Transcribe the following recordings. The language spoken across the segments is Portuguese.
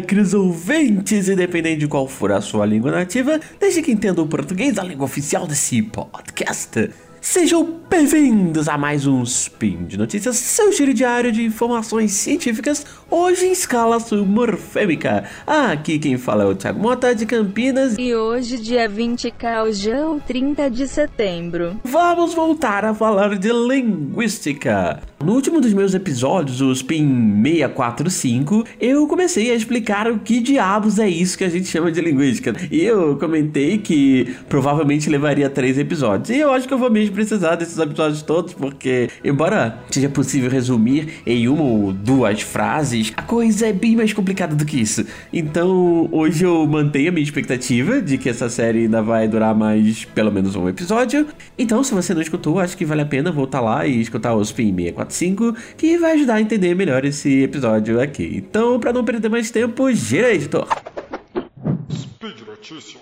lacres ouvintes, independente de qual for a sua língua nativa, desde que entenda o português, a língua oficial desse podcast. Sejam bem-vindos a mais um Spin de Notícias, seu giro diário de informações científicas, hoje em escala submorfêmica. Aqui quem fala é o Thiago Mota de Campinas. E hoje, dia 20 Caujão, 30 de setembro. Vamos voltar a falar de linguística. No último dos meus episódios, o Spin 645, eu comecei a explicar o que diabos é isso que a gente chama de linguística. E eu comentei que provavelmente levaria três episódios. E eu acho que eu vou mesmo precisar desses episódios todos, porque, embora seja possível resumir em uma ou duas frases, a coisa é bem mais complicada do que isso. Então, hoje eu mantenho a minha expectativa de que essa série ainda vai durar mais pelo menos um episódio. Então, se você não escutou, acho que vale a pena voltar lá e escutar o Spin 645 5, que vai ajudar a entender melhor esse episódio aqui. Então, para não perder mais tempo, gira editor. Speed Notícias.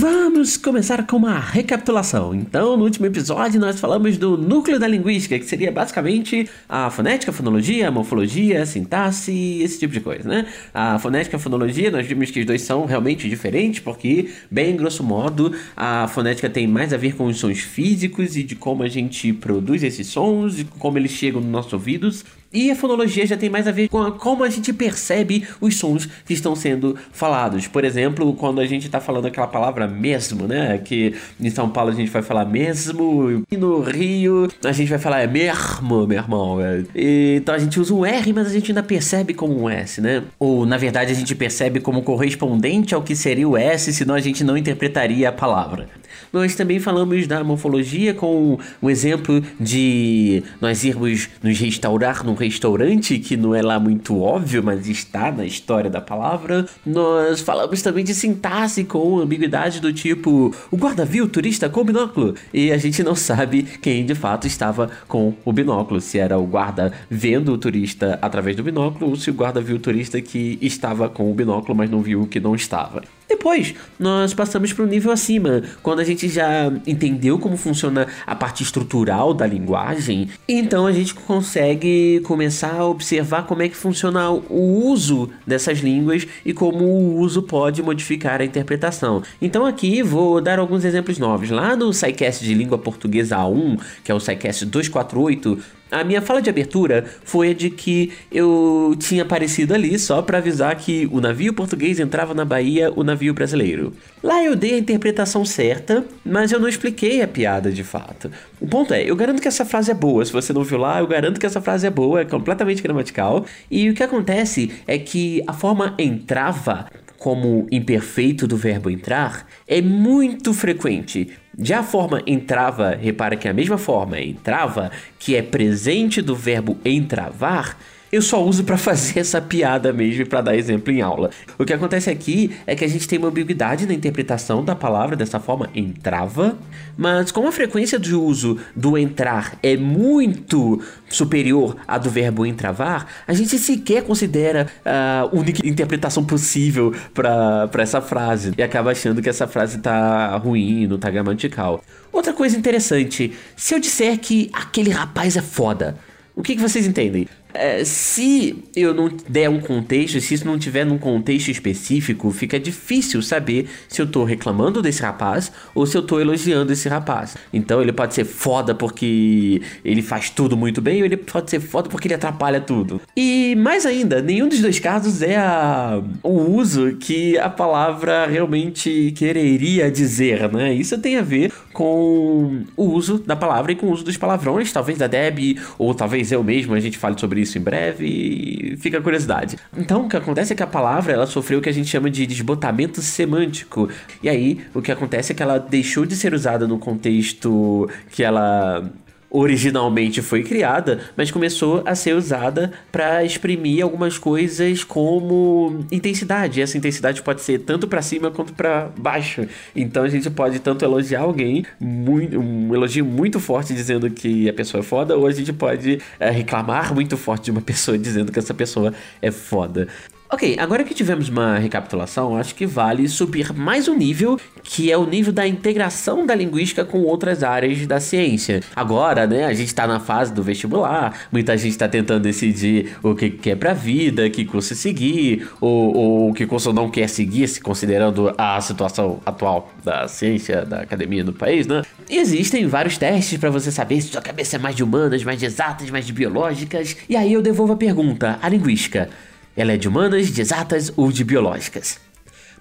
Vamos começar com uma recapitulação. Então, no último episódio, nós falamos do núcleo da linguística, que seria basicamente a fonética, a fonologia, a morfologia, a sintaxe, esse tipo de coisa, né? A fonética e a fonologia, nós vimos que os dois são realmente diferentes, porque, bem grosso modo, a fonética tem mais a ver com os sons físicos e de como a gente produz esses sons e como eles chegam nos nossos ouvidos. E a fonologia já tem mais a ver com a, como a gente percebe os sons que estão sendo falados. Por exemplo, quando a gente está falando aquela palavra mesmo, né? Que em São Paulo a gente vai falar mesmo, e no Rio a gente vai falar é mesmo, meu irmão. É. E, então a gente usa um R, mas a gente ainda percebe como um S, né? Ou na verdade a gente percebe como correspondente ao que seria o S, senão a gente não interpretaria a palavra. Nós também falamos da morfologia com um exemplo de nós irmos nos restaurar num restaurante, que não é lá muito óbvio, mas está na história da palavra. Nós falamos também de sintaxe com ambiguidade do tipo: o guarda viu o turista com o binóculo? E a gente não sabe quem de fato estava com o binóculo, se era o guarda vendo o turista através do binóculo ou se o guarda viu o turista que estava com o binóculo, mas não viu que não estava. Depois, nós passamos para o nível acima, quando a gente já entendeu como funciona a parte estrutural da linguagem, então a gente consegue começar a observar como é que funciona o uso dessas línguas e como o uso pode modificar a interpretação. Então aqui vou dar alguns exemplos novos. Lá no SciCast de Língua Portuguesa A1, que é o SciCast 248, a minha fala de abertura foi a de que eu tinha aparecido ali só para avisar que o navio português entrava na Bahia, o navio brasileiro. Lá eu dei a interpretação certa, mas eu não expliquei a piada de fato. O ponto é, eu garanto que essa frase é boa. Se você não viu lá, eu garanto que essa frase é boa, é completamente gramatical. E o que acontece é que a forma entrava como imperfeito do verbo entrar é muito frequente. Já a forma entrava, repara que é a mesma forma entrava, que é presente do verbo entravar, eu só uso para fazer essa piada mesmo e para dar exemplo em aula. O que acontece aqui é que a gente tem uma ambiguidade na interpretação da palavra dessa forma, entrava, mas como a frequência de uso do entrar é muito superior à do verbo entravar, a gente sequer considera a única interpretação possível para essa frase e acaba achando que essa frase tá ruim, não tá gramatical. Outra coisa interessante, se eu disser que aquele rapaz é foda, o que, que vocês entendem? É, se eu não der um contexto, se isso não tiver num contexto específico, fica difícil saber se eu tô reclamando desse rapaz ou se eu tô elogiando esse rapaz. Então ele pode ser foda porque ele faz tudo muito bem, ou ele pode ser foda porque ele atrapalha tudo. E mais ainda, nenhum dos dois casos é a, o uso que a palavra realmente quereria dizer, né? Isso tem a ver com o uso da palavra e com o uso dos palavrões, talvez da Deb, ou talvez eu mesmo, a gente fale sobre isso em breve e fica a curiosidade. Então, o que acontece é que a palavra ela sofreu o que a gente chama de desbotamento semântico. E aí, o que acontece é que ela deixou de ser usada no contexto que ela originalmente foi criada, mas começou a ser usada para exprimir algumas coisas como intensidade. Essa intensidade pode ser tanto para cima quanto para baixo. Então a gente pode tanto elogiar alguém, muito, um elogio muito forte dizendo que a pessoa é foda, ou a gente pode é, reclamar muito forte de uma pessoa dizendo que essa pessoa é foda. Ok, agora que tivemos uma recapitulação, acho que vale subir mais um nível, que é o nível da integração da linguística com outras áreas da ciência. Agora, né, a gente está na fase do vestibular, muita gente está tentando decidir o que quer pra vida, que curso seguir, ou, ou que curso não quer seguir, se considerando a situação atual da ciência, da academia no país, né? E existem vários testes para você saber se sua cabeça é mais de humanas, mais de exatas, mais de biológicas. E aí eu devolvo a pergunta, a linguística. Ela é de humanas, de exatas ou de biológicas?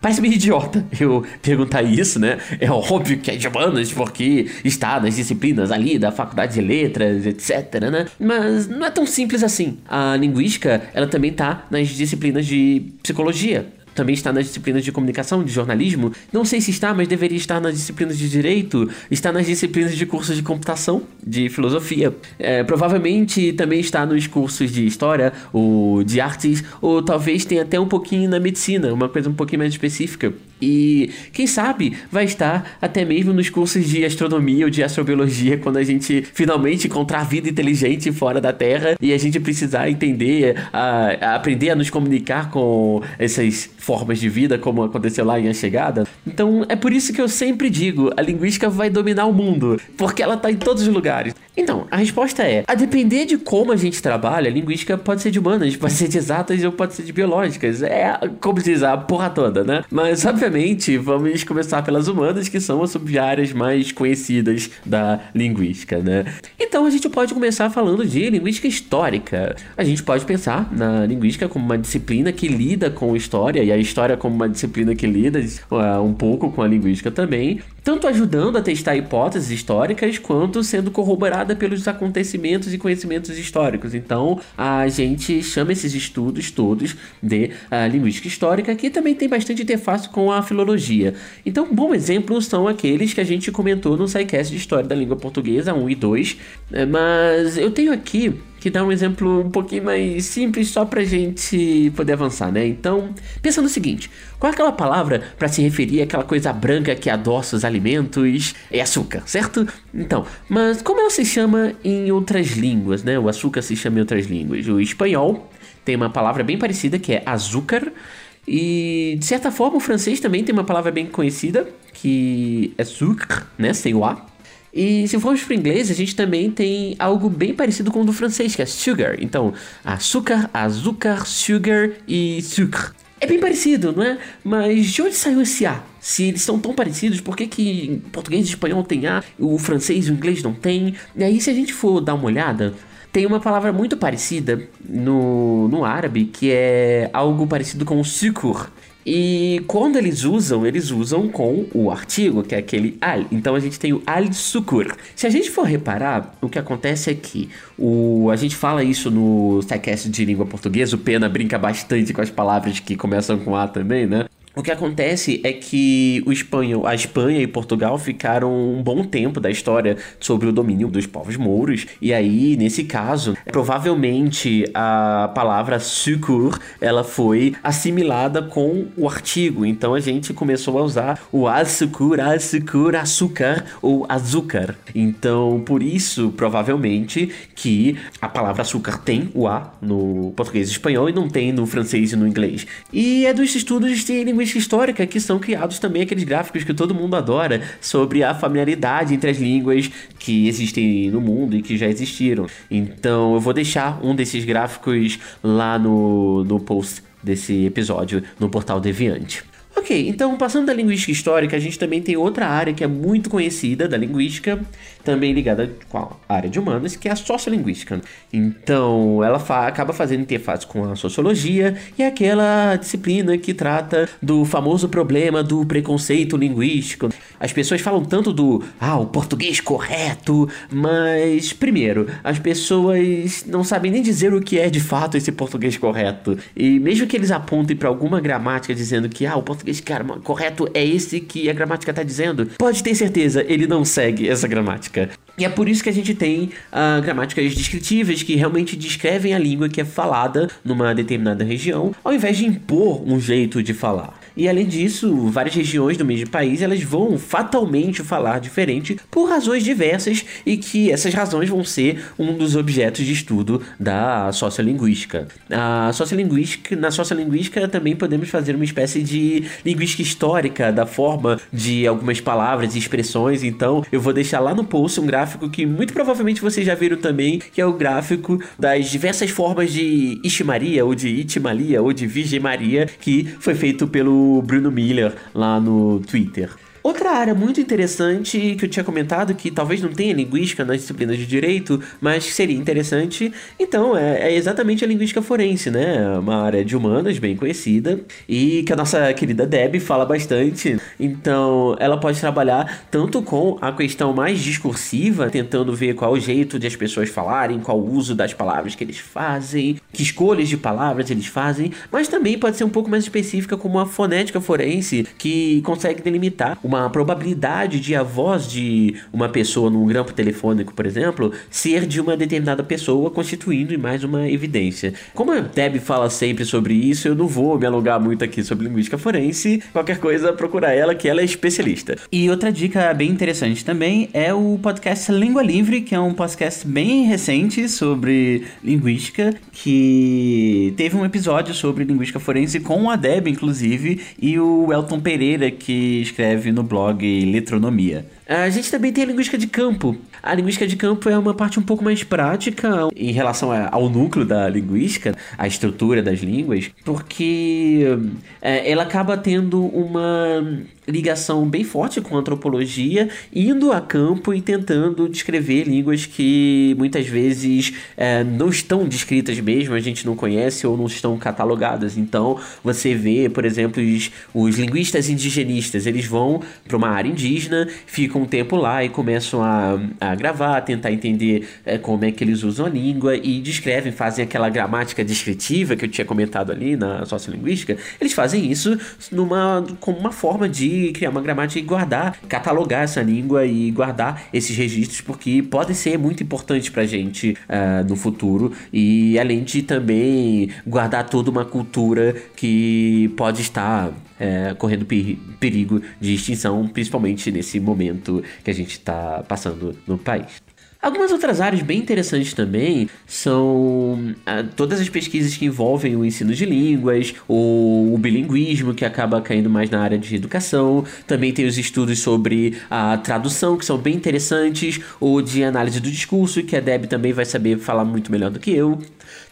Parece meio idiota eu perguntar isso, né? É óbvio que é de humanas, porque está nas disciplinas ali da faculdade de letras, etc, né? Mas não é tão simples assim. A linguística, ela também tá nas disciplinas de psicologia, também está nas disciplinas de comunicação, de jornalismo. Não sei se está, mas deveria estar nas disciplinas de direito, está nas disciplinas de cursos de computação, de filosofia. É, provavelmente também está nos cursos de história ou de artes, ou talvez tenha até um pouquinho na medicina, uma coisa um pouquinho mais específica. E quem sabe vai estar até mesmo nos cursos de astronomia ou de astrobiologia quando a gente finalmente encontrar vida inteligente fora da Terra e a gente precisar entender, a, a aprender a nos comunicar com essas formas de vida, como aconteceu lá em A Chegada. Então é por isso que eu sempre digo: a linguística vai dominar o mundo, porque ela está em todos os lugares. Então, a resposta é: a depender de como a gente trabalha, a linguística pode ser de humanas, pode ser de exatas ou pode ser de biológicas. É, como diz, a porra toda, né? Mas, obviamente, vamos começar pelas humanas, que são as sub-áreas mais conhecidas da linguística, né? Então, a gente pode começar falando de linguística histórica. A gente pode pensar na linguística como uma disciplina que lida com história, e a história como uma disciplina que lida uh, um pouco com a linguística também, tanto ajudando a testar hipóteses históricas, quanto sendo corroborada pelos acontecimentos e conhecimentos históricos. Então, a gente chama esses estudos todos de uh, linguística histórica, que também tem bastante interface com a filologia. Então, um bom exemplo são aqueles que a gente comentou no SciCast de História da Língua Portuguesa 1 e 2, né? mas eu tenho aqui que dá um exemplo um pouquinho mais simples só pra gente poder avançar, né? Então, pensa no seguinte: qual é aquela palavra para se referir àquela coisa branca que adoça os alimentos? É açúcar, certo? Então, mas como ela se chama em outras línguas, né? O açúcar se chama em outras línguas. O espanhol tem uma palavra bem parecida que é açúcar. E de certa forma o francês também tem uma palavra bem conhecida que é sucre, né? Sem o A. E se formos para o inglês, a gente também tem algo bem parecido com o do francês, que é sugar. Então, açúcar, açúcar, sugar e sucre. É bem parecido, não é? Mas de onde saiu esse A? Se eles são tão parecidos, por que, que português e espanhol tem A, o francês e o inglês não tem? E aí, se a gente for dar uma olhada, tem uma palavra muito parecida no, no árabe que é algo parecido com sucur. E quando eles usam, eles usam com o artigo, que é aquele al. Então a gente tem o al-sukur. Se a gente for reparar, o que acontece é que o, a gente fala isso no SciCast de língua portuguesa, o Pena brinca bastante com as palavras que começam com A também, né? O que acontece é que o espanhol, a Espanha e Portugal ficaram um bom tempo da história sobre o domínio dos povos mouros, e aí, nesse caso, provavelmente a palavra sucur, ela foi assimilada com o artigo, então a gente começou a usar o açúcar, açúcar, açúcar ou açúcar. Então, por isso, provavelmente, que a palavra açúcar tem o A no português e espanhol e não tem no francês e no inglês. E é dos estudos de linguística histórica que são criados também aqueles gráficos que todo mundo adora sobre a familiaridade entre as línguas que existem no mundo e que já existiram. Então eu vou deixar um desses gráficos lá no, no post desse episódio no portal Deviante. Ok, então passando da linguística histórica, a gente também tem outra área que é muito conhecida da linguística, também ligada com a área de humanas, que é a sociolinguística. Então, ela fa acaba fazendo interface com a sociologia e é aquela disciplina que trata do famoso problema do preconceito linguístico. As pessoas falam tanto do ah, o português correto, mas primeiro, as pessoas não sabem nem dizer o que é de fato esse português correto. E mesmo que eles apontem para alguma gramática dizendo que ah, o português cara, correto é esse que a gramática está dizendo, pode ter certeza, ele não segue essa gramática. E é por isso que a gente tem uh, gramáticas descritivas que realmente descrevem a língua que é falada numa determinada região, ao invés de impor um jeito de falar. E além disso, várias regiões do mesmo país elas vão fatalmente falar diferente por razões diversas e que essas razões vão ser um dos objetos de estudo da sociolinguística. A sociolinguística, na sociolinguística também podemos fazer uma espécie de linguística histórica da forma de algumas palavras e expressões. Então, eu vou deixar lá no post um gráfico que muito provavelmente vocês já viram também, que é o gráfico das diversas formas de Iximaria ou de Itimalia ou de Virgem Maria que foi feito pelo Bruno Miller lá no Twitter. Outra área muito interessante que eu tinha comentado, que talvez não tenha linguística nas disciplinas de direito, mas que seria interessante, então, é, é, exatamente a linguística forense, né? Uma área de humanas bem conhecida e que a nossa querida Deb fala bastante. Então, ela pode trabalhar tanto com a questão mais discursiva, tentando ver qual o jeito de as pessoas falarem, qual o uso das palavras que eles fazem, que escolhas de palavras eles fazem, mas também pode ser um pouco mais específica, como a fonética forense, que consegue delimitar uma probabilidade de a voz de uma pessoa num grampo telefônico, por exemplo, ser de uma determinada pessoa, constituindo mais uma evidência. Como a Deb fala sempre sobre isso, eu não vou me alongar muito aqui sobre linguística forense. Qualquer coisa, procura ela, que ela é especialista. E outra dica bem interessante também é o podcast Língua Livre, que é um podcast bem recente sobre linguística, que teve um episódio sobre linguística forense com a Deb, inclusive, e o Elton Pereira, que escreve no blog Letronomia. A gente também tem a linguística de campo. A linguística de campo é uma parte um pouco mais prática em relação ao núcleo da linguística, a estrutura das línguas, porque é, ela acaba tendo uma ligação bem forte com a antropologia, indo a campo e tentando descrever línguas que muitas vezes é, não estão descritas mesmo, a gente não conhece ou não estão catalogadas. Então você vê, por exemplo, os, os linguistas indigenistas, eles vão para uma área indígena, ficam um tempo lá e começam a, a gravar, a tentar entender é, como é que eles usam a língua e descrevem, fazem aquela gramática descritiva que eu tinha comentado ali na sociolinguística. Eles fazem isso numa, como uma forma de criar uma gramática e guardar, catalogar essa língua e guardar esses registros, porque podem ser muito importantes pra gente uh, no futuro. E além de também guardar toda uma cultura que pode estar é, correndo perigo de extinção, principalmente nesse momento que a gente está passando no país. Algumas outras áreas bem interessantes também são ah, todas as pesquisas que envolvem o ensino de línguas, o, o bilinguismo, que acaba caindo mais na área de educação. Também tem os estudos sobre a tradução, que são bem interessantes, ou de análise do discurso, que a Deb também vai saber falar muito melhor do que eu.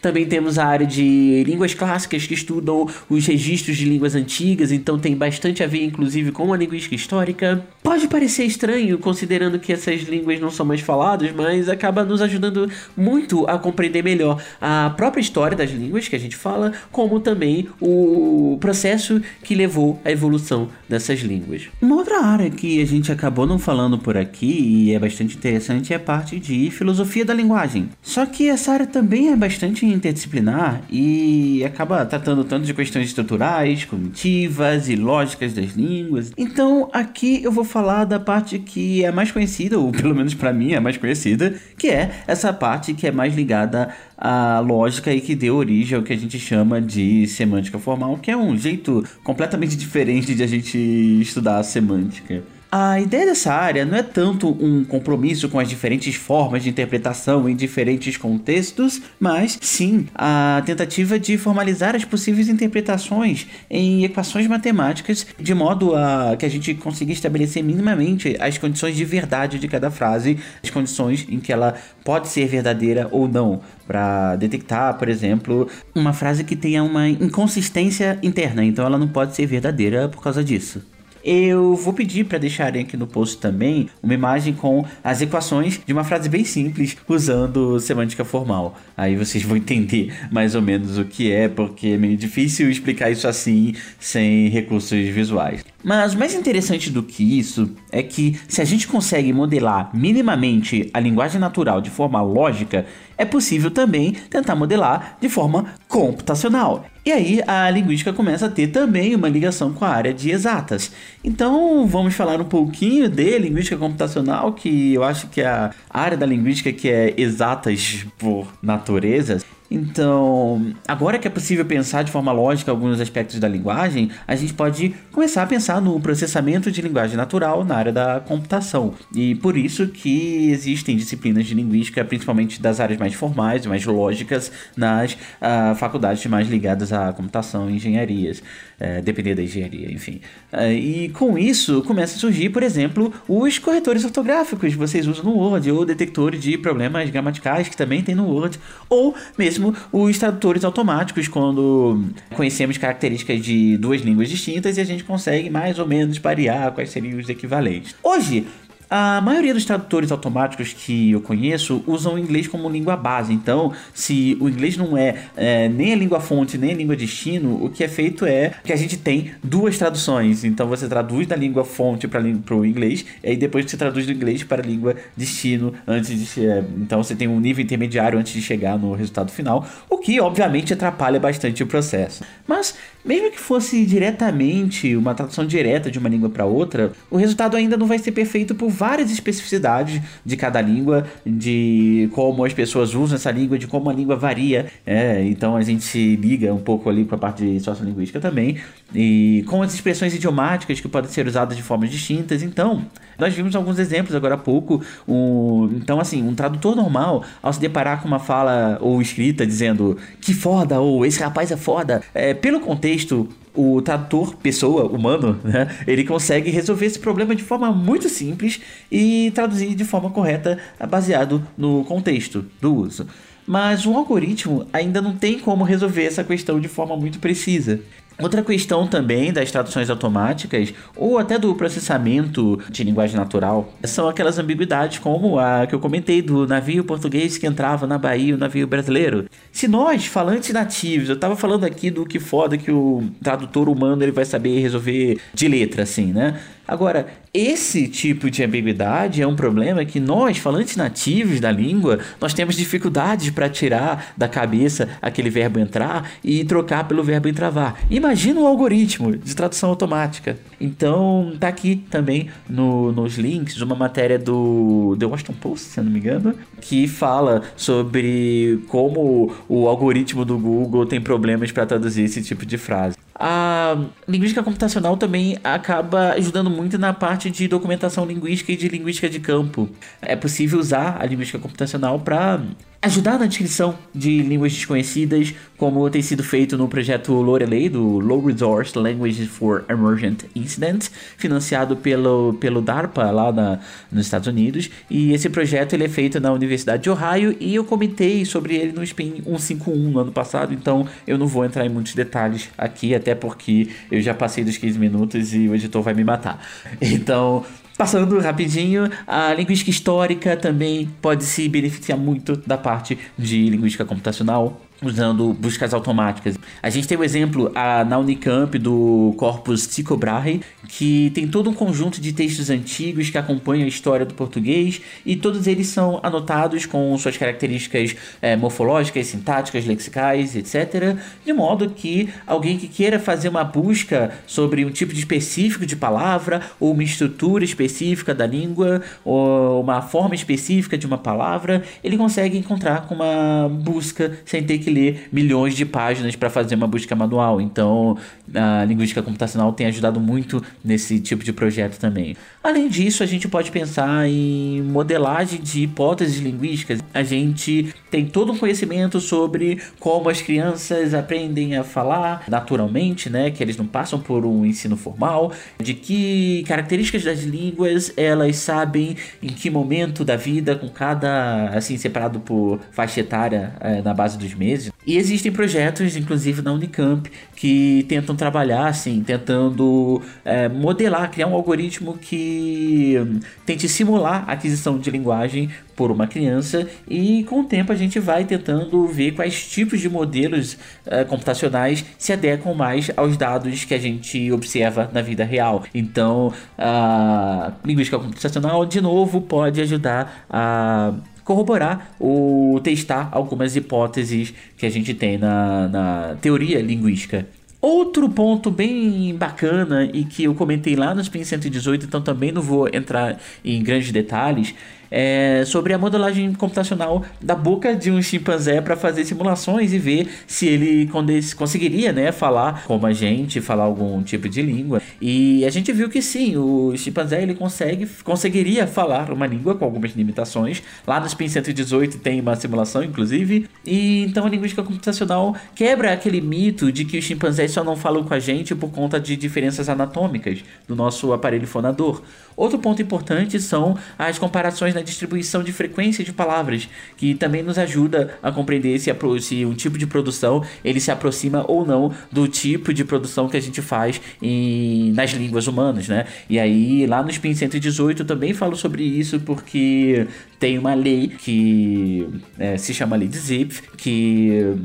Também temos a área de línguas clássicas que estudam os registros de línguas antigas, então tem bastante a ver, inclusive, com a linguística histórica. Pode parecer estranho, considerando que essas línguas não são mais faladas, mas acaba nos ajudando muito a compreender melhor a própria história das línguas que a gente fala, como também o processo que levou à evolução dessas línguas. Uma outra área que a gente acabou não falando por aqui e é bastante interessante é a parte de filosofia da linguagem. Só que essa área também é bastante interdisciplinar e acaba tratando tanto de questões estruturais, cognitivas e lógicas das línguas. Então, aqui eu vou falar da parte que é mais conhecida, ou pelo menos para mim é mais conhecida, que é essa parte que é mais ligada à lógica e que deu origem ao que a gente chama de semântica formal, que é um jeito completamente diferente de a gente estudar a semântica. A ideia dessa área não é tanto um compromisso com as diferentes formas de interpretação em diferentes contextos, mas sim a tentativa de formalizar as possíveis interpretações em equações matemáticas, de modo a que a gente consiga estabelecer minimamente as condições de verdade de cada frase, as condições em que ela pode ser verdadeira ou não, para detectar, por exemplo, uma frase que tenha uma inconsistência interna, então ela não pode ser verdadeira por causa disso. Eu vou pedir para deixarem aqui no post também uma imagem com as equações de uma frase bem simples usando semântica formal. Aí vocês vão entender mais ou menos o que é, porque é meio difícil explicar isso assim sem recursos visuais. Mas mais interessante do que isso é que se a gente consegue modelar minimamente a linguagem natural de forma lógica, é possível também tentar modelar de forma computacional. E aí a linguística começa a ter também uma ligação com a área de exatas. Então vamos falar um pouquinho de linguística computacional, que eu acho que é a área da linguística que é exatas por natureza. Então, agora que é possível pensar de forma lógica alguns aspectos da linguagem, a gente pode começar a pensar no processamento de linguagem natural na área da computação. E por isso que existem disciplinas de linguística, principalmente das áreas mais formais, mais lógicas, nas uh, faculdades mais ligadas à computação e engenharias, uh, depender da engenharia, enfim. Uh, e com isso começa a surgir, por exemplo, os corretores ortográficos que vocês usam no Word, ou detectores de problemas gramaticais que também tem no Word, ou mesmo mesmo os tradutores automáticos, quando conhecemos características de duas línguas distintas e a gente consegue mais ou menos parear quais seriam os equivalentes. Hoje, a maioria dos tradutores automáticos que eu conheço usam o inglês como língua base. Então, se o inglês não é, é, nem a língua fonte nem a língua destino, o que é feito é que a gente tem duas traduções. Então, você traduz da língua fonte para o inglês e depois você traduz do inglês para a língua destino antes de então você tem um nível intermediário antes de chegar no resultado final, o que obviamente atrapalha bastante o processo. Mas mesmo que fosse diretamente uma tradução direta de uma língua para outra, o resultado ainda não vai ser perfeito por várias especificidades de cada língua, de como as pessoas usam essa língua, de como a língua varia. É, então a gente liga um pouco ali com a parte de sociolinguística também, e com as expressões idiomáticas que podem ser usadas de formas distintas. Então, nós vimos alguns exemplos agora há pouco. Um, então, assim, um tradutor normal, ao se deparar com uma fala ou escrita dizendo que foda, ou esse rapaz é foda, é, pelo contexto, o tradutor, pessoa, humano, né, ele consegue resolver esse problema de forma muito simples e traduzir de forma correta, baseado no contexto do uso. Mas o algoritmo ainda não tem como resolver essa questão de forma muito precisa. Outra questão também das traduções automáticas ou até do processamento de linguagem natural são aquelas ambiguidades como a que eu comentei do navio português que entrava na Bahia, o navio brasileiro. Se nós, falantes nativos, eu estava falando aqui do que foda que o tradutor humano ele vai saber resolver de letra assim, né? Agora, esse tipo de ambiguidade é um problema que nós, falantes nativos da língua, nós temos dificuldades para tirar da cabeça aquele verbo entrar e trocar pelo verbo entravar. Imagina o algoritmo de tradução automática. Então, tá aqui também no, nos links uma matéria do The Washington Post, se eu não me engano, que fala sobre como o algoritmo do Google tem problemas para traduzir esse tipo de frase. A linguística computacional também acaba ajudando muito na parte de documentação linguística e de linguística de campo. É possível usar a linguística computacional para ajudar na descrição de línguas desconhecidas, como tem sido feito no projeto Lorelei, do Low Resource Languages for Emergent Incidents, financiado pelo, pelo DARPA lá na, nos Estados Unidos. E esse projeto ele é feito na Universidade de Ohio e eu comentei sobre ele no SPIN 151 no ano passado, então eu não vou entrar em muitos detalhes aqui, até porque eu já passei dos 15 minutos e o editor vai me matar. Então, Passando rapidinho, a linguística histórica também pode se beneficiar muito da parte de linguística computacional usando buscas automáticas. A gente tem o um exemplo a, na Unicamp do corpus Tycho Brahe, que tem todo um conjunto de textos antigos que acompanham a história do português e todos eles são anotados com suas características é, morfológicas, sintáticas, lexicais, etc. De modo que alguém que queira fazer uma busca sobre um tipo de específico de palavra ou uma estrutura específica da língua ou uma forma específica de uma palavra, ele consegue encontrar com uma busca sem ter que que ler milhões de páginas para fazer uma busca manual. Então, a linguística computacional tem ajudado muito nesse tipo de projeto também. Além disso, a gente pode pensar em modelagem de hipóteses linguísticas. A gente tem todo um conhecimento sobre como as crianças aprendem a falar naturalmente, né, que eles não passam por um ensino formal, de que características das línguas elas sabem em que momento da vida, com cada assim separado por faixa etária é, na base dos meses meses. E existem projetos, inclusive na Unicamp, que tentam trabalhar assim, tentando é, modelar, criar um algoritmo que hum, tente simular a aquisição de linguagem por uma criança e com o tempo a gente vai tentando ver quais tipos de modelos é, computacionais se adequam mais aos dados que a gente observa na vida real. Então, a linguística computacional, de novo, pode ajudar a corroborar ou testar algumas hipóteses que a gente tem na, na teoria linguística. Outro ponto bem bacana e que eu comentei lá no Spin 118, então também não vou entrar em grandes detalhes, é, sobre a modelagem computacional da boca de um chimpanzé para fazer simulações e ver se ele conseguiria né, falar como a gente, falar algum tipo de língua. E a gente viu que sim, o chimpanzé ele consegue, conseguiria falar uma língua com algumas limitações. Lá no Spin 118 tem uma simulação, inclusive. E então a linguística computacional quebra aquele mito de que os chimpanzés só não falam com a gente por conta de diferenças anatômicas do nosso aparelho fonador. Outro ponto importante são as comparações na distribuição de frequência de palavras, que também nos ajuda a compreender se, se um tipo de produção ele se aproxima ou não do tipo de produção que a gente faz em, nas línguas humanas, né? E aí, lá no SPIN 118 eu também falo sobre isso porque tem uma lei que é, se chama Lei de Zipf, que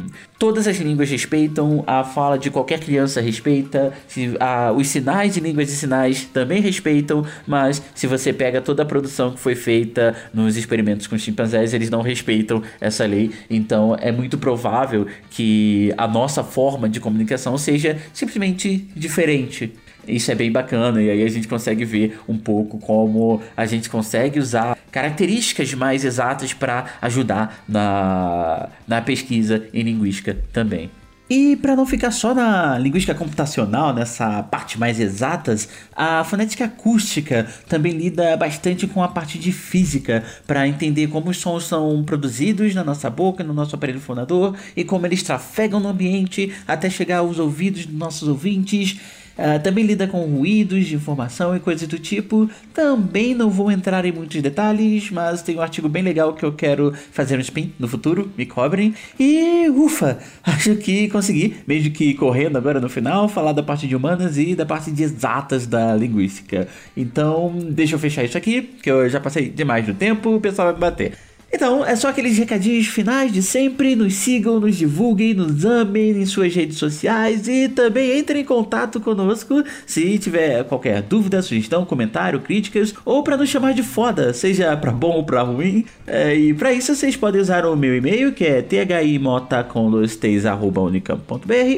todas as línguas respeitam, a fala de qualquer criança respeita, se, a, os sinais de línguas de sinais também respeitam, mas se você pega toda a produção que foi feita nos experimentos com chimpanzés, eles não respeitam essa lei. Então é muito provável que a nossa forma de comunicação seja simplesmente diferente. Isso é bem bacana e aí a gente consegue ver um pouco como a gente consegue usar características mais exatas para ajudar na, na pesquisa em linguística também. E para não ficar só na linguística computacional, nessa parte mais exatas, a fonética acústica também lida bastante com a parte de física, para entender como os sons são produzidos na nossa boca, no nosso aparelho fonador, e como eles trafegam no ambiente até chegar aos ouvidos dos nossos ouvintes Uh, também lida com ruídos de informação e coisas do tipo. Também não vou entrar em muitos detalhes, mas tem um artigo bem legal que eu quero fazer um spin no futuro, me cobrem. E ufa, acho que consegui, mesmo que correndo agora no final, falar da parte de humanas e da parte de exatas da linguística. Então, deixa eu fechar isso aqui, que eu já passei demais do tempo, o pessoal vai me bater. Então, é só aqueles recadinhos finais de sempre. Nos sigam, nos divulguem, nos amem em suas redes sociais e também entrem em contato conosco se tiver qualquer dúvida, sugestão, comentário, críticas ou para nos chamar de foda, seja para bom ou para ruim. É, e para isso vocês podem usar o meu e-mail que é thimota.com.br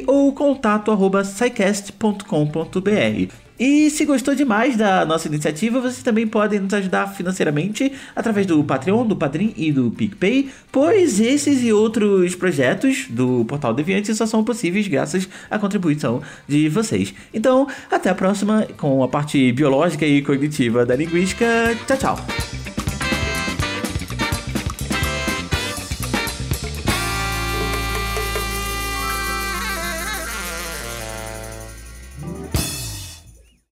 ou contato@scicast.com.br. E se gostou demais da nossa iniciativa, vocês também podem nos ajudar financeiramente através do Patreon, do Padrim e do PicPay, pois esses e outros projetos do Portal Deviante só são possíveis graças à contribuição de vocês. Então, até a próxima com a parte biológica e cognitiva da linguística. Tchau, tchau!